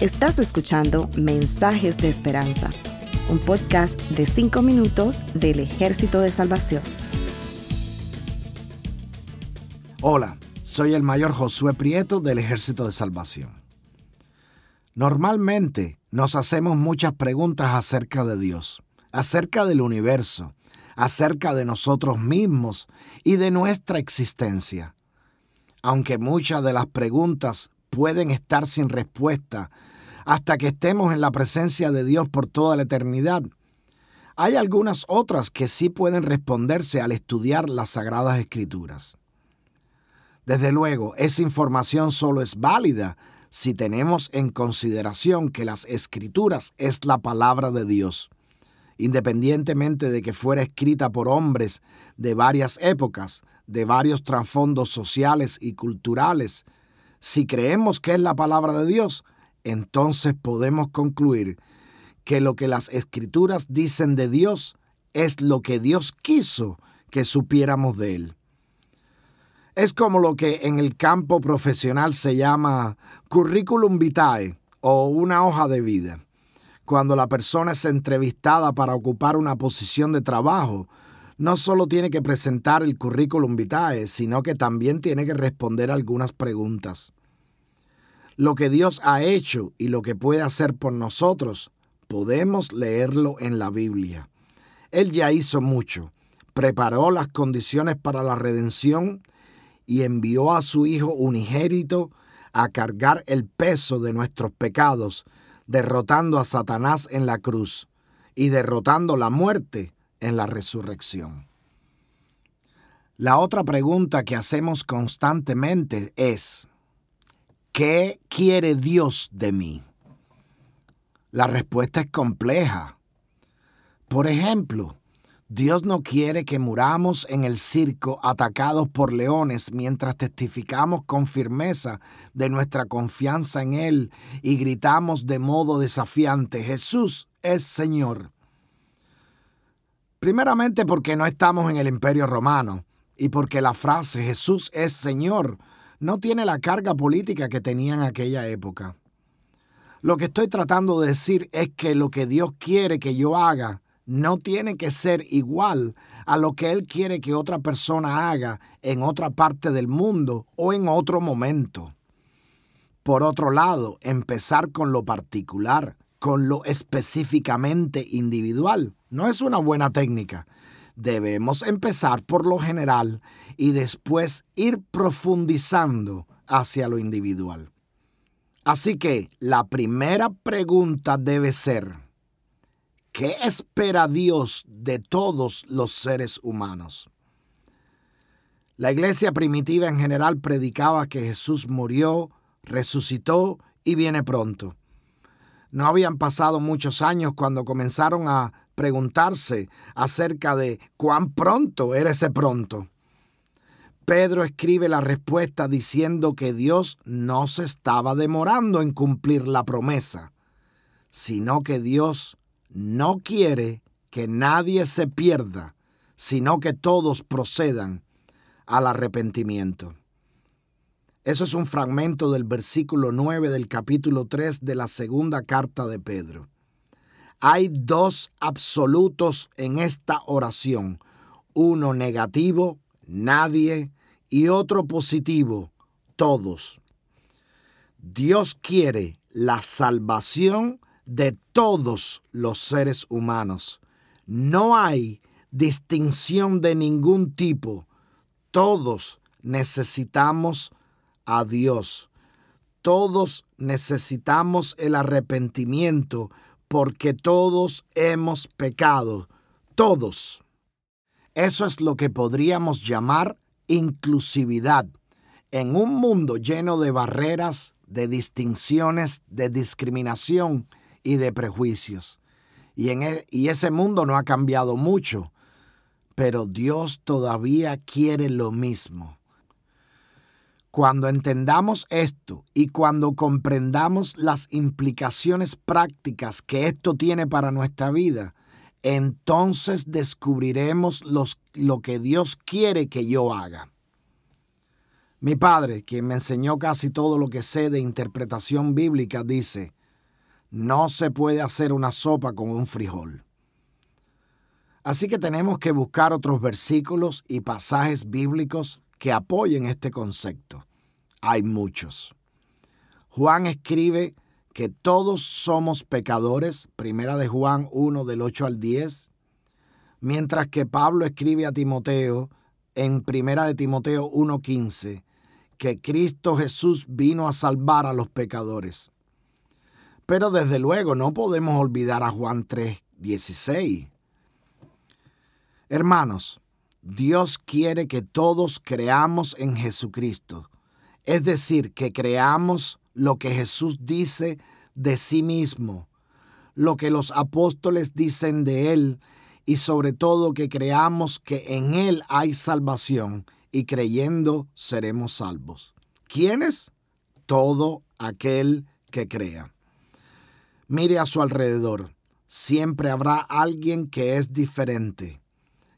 Estás escuchando Mensajes de Esperanza, un podcast de 5 minutos del Ejército de Salvación. Hola, soy el mayor Josué Prieto del Ejército de Salvación. Normalmente nos hacemos muchas preguntas acerca de Dios, acerca del universo, acerca de nosotros mismos y de nuestra existencia. Aunque muchas de las preguntas pueden estar sin respuesta hasta que estemos en la presencia de Dios por toda la eternidad, hay algunas otras que sí pueden responderse al estudiar las Sagradas Escrituras. Desde luego, esa información solo es válida si tenemos en consideración que las Escrituras es la palabra de Dios independientemente de que fuera escrita por hombres de varias épocas, de varios trasfondos sociales y culturales, si creemos que es la palabra de Dios, entonces podemos concluir que lo que las escrituras dicen de Dios es lo que Dios quiso que supiéramos de Él. Es como lo que en el campo profesional se llama curriculum vitae o una hoja de vida cuando la persona es entrevistada para ocupar una posición de trabajo, no solo tiene que presentar el currículum vitae, sino que también tiene que responder algunas preguntas. Lo que Dios ha hecho y lo que puede hacer por nosotros, podemos leerlo en la Biblia. Él ya hizo mucho, preparó las condiciones para la redención y envió a su Hijo unigénito a cargar el peso de nuestros pecados derrotando a Satanás en la cruz y derrotando la muerte en la resurrección. La otra pregunta que hacemos constantemente es, ¿qué quiere Dios de mí? La respuesta es compleja. Por ejemplo, Dios no quiere que muramos en el circo atacados por leones mientras testificamos con firmeza de nuestra confianza en Él y gritamos de modo desafiante, Jesús es Señor. Primeramente porque no estamos en el imperio romano y porque la frase Jesús es Señor no tiene la carga política que tenía en aquella época. Lo que estoy tratando de decir es que lo que Dios quiere que yo haga no tiene que ser igual a lo que Él quiere que otra persona haga en otra parte del mundo o en otro momento. Por otro lado, empezar con lo particular, con lo específicamente individual, no es una buena técnica. Debemos empezar por lo general y después ir profundizando hacia lo individual. Así que la primera pregunta debe ser, ¿Qué espera Dios de todos los seres humanos? La iglesia primitiva en general predicaba que Jesús murió, resucitó y viene pronto. No habían pasado muchos años cuando comenzaron a preguntarse acerca de cuán pronto era ese pronto. Pedro escribe la respuesta diciendo que Dios no se estaba demorando en cumplir la promesa, sino que Dios no quiere que nadie se pierda, sino que todos procedan al arrepentimiento. Eso es un fragmento del versículo 9 del capítulo 3 de la segunda carta de Pedro. Hay dos absolutos en esta oración, uno negativo, nadie, y otro positivo, todos. Dios quiere la salvación de todos los seres humanos. No hay distinción de ningún tipo. Todos necesitamos a Dios. Todos necesitamos el arrepentimiento porque todos hemos pecado. Todos. Eso es lo que podríamos llamar inclusividad. En un mundo lleno de barreras, de distinciones, de discriminación, y de prejuicios. Y, en e, ese mundo no ha cambiado mucho, pero Dios todavía quiere lo mismo. Cuando entendamos esto y cuando comprendamos las implicaciones prácticas que esto tiene para nuestra vida, entonces descubriremos lo que Dios quiere que yo haga. Mi padre, quien me enseñó casi todo lo que sé de interpretación bíblica, dice, no se puede hacer una sopa con un frijol. Así que tenemos que buscar otros versículos y pasajes bíblicos que apoyen este concepto. Hay muchos. Juan escribe que todos somos pecadores, primera de Juan 1 del 8 al 10, mientras que Pablo escribe a Timoteo en primera de Timoteo 1:15 que Cristo Jesús vino a salvar a los pecadores. Pero desde luego no podemos olvidar a Juan 3:16. Hermanos, Dios quiere que todos creamos en Jesucristo, es decir, que creamos lo que Jesús dice de sí mismo, lo que los apóstoles dicen de Él y sobre todo que creamos que en Él hay salvación y creyendo seremos salvos. ¿Quiénes? Todo aquel que crea. Mire a su alrededor. Siempre habrá alguien que es diferente,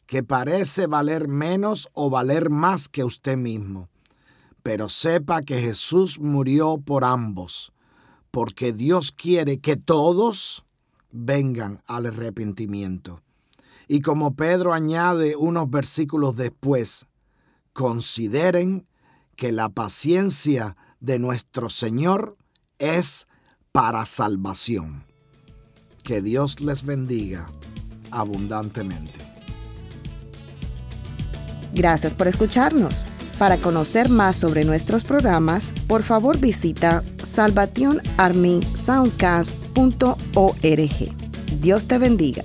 que parece valer menos o valer más que usted mismo pero sepa que Jesús murió por ambos, porque Dios quiere que todos vengan al arrepentimiento. Y como Pedro añade unos versículos después, consideren que la paciencia de nuestro Señor es para salvación. Que Dios les bendiga abundantemente. Gracias por escucharnos. Para conocer más sobre nuestros programas, por favor visita salvationarmysoundcast.org. Dios te bendiga.